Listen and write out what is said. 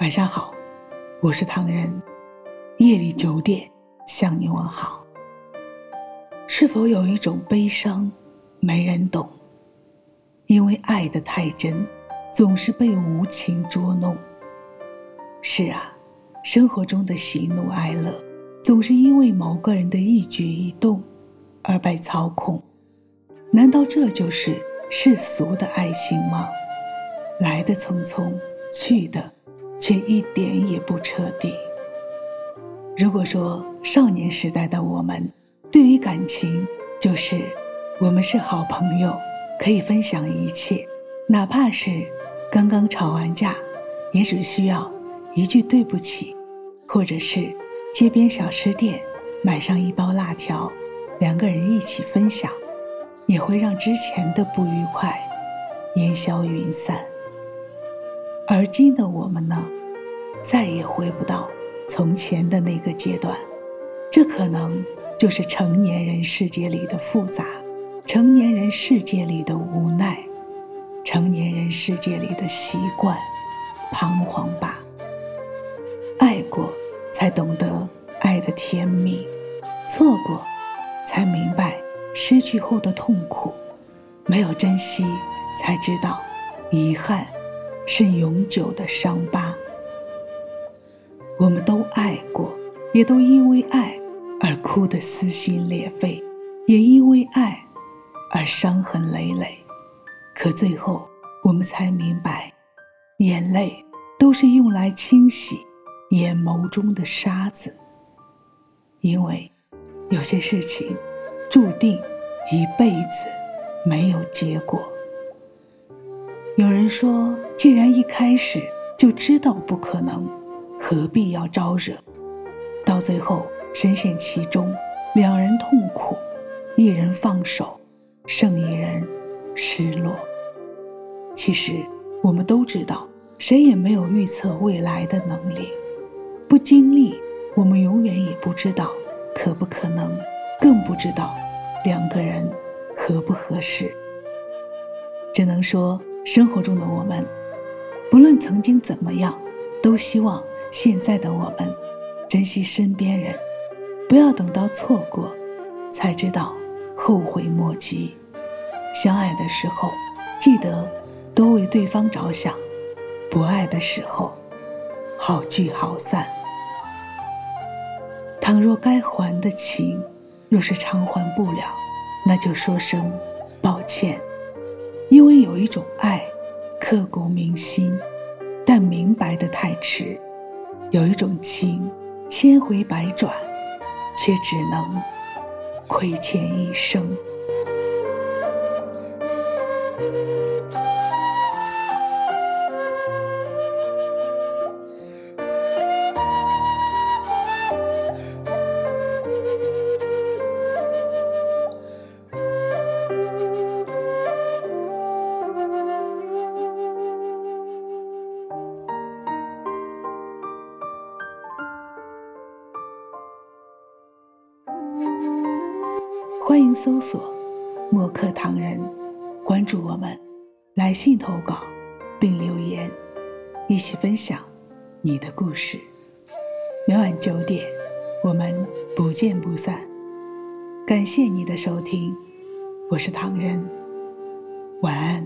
晚上好，我是唐人。夜里九点向你问好。是否有一种悲伤，没人懂？因为爱的太真，总是被无情捉弄。是啊，生活中的喜怒哀乐，总是因为某个人的一举一动而被操控。难道这就是世俗的爱情吗？来的匆匆，去的却一点也不彻底。如果说少年时代的我们，对于感情就是我们是好朋友，可以分享一切，哪怕是刚刚吵完架，也只需要一句对不起，或者是街边小吃店买上一包辣条，两个人一起分享，也会让之前的不愉快烟消云散。而今的我们呢，再也回不到从前的那个阶段，这可能就是成年人世界里的复杂，成年人世界里的无奈，成年人世界里的习惯、彷徨吧。爱过，才懂得爱的甜蜜；错过，才明白失去后的痛苦；没有珍惜，才知道遗憾。是永久的伤疤。我们都爱过，也都因为爱而哭得撕心裂肺，也因为爱而伤痕累累。可最后，我们才明白，眼泪都是用来清洗眼眸中的沙子。因为有些事情注定一辈子没有结果。有人说，既然一开始就知道不可能，何必要招惹？到最后深陷其中，两人痛苦，一人放手，剩一人失落。其实我们都知道，谁也没有预测未来的能力，不经历，我们永远也不知道可不可能，更不知道两个人合不合适。只能说。生活中的我们，不论曾经怎么样，都希望现在的我们珍惜身边人，不要等到错过才知道后悔莫及。相爱的时候，记得多为对方着想；不爱的时候，好聚好散。倘若该还的情，若是偿还不了，那就说声抱歉。因为有一种爱，刻骨铭心，但明白的太迟；有一种情，千回百转，却只能亏欠一生。欢迎搜索“墨客唐人”，关注我们，来信投稿并留言，一起分享你的故事。每晚九点，我们不见不散。感谢你的收听，我是唐人，晚安。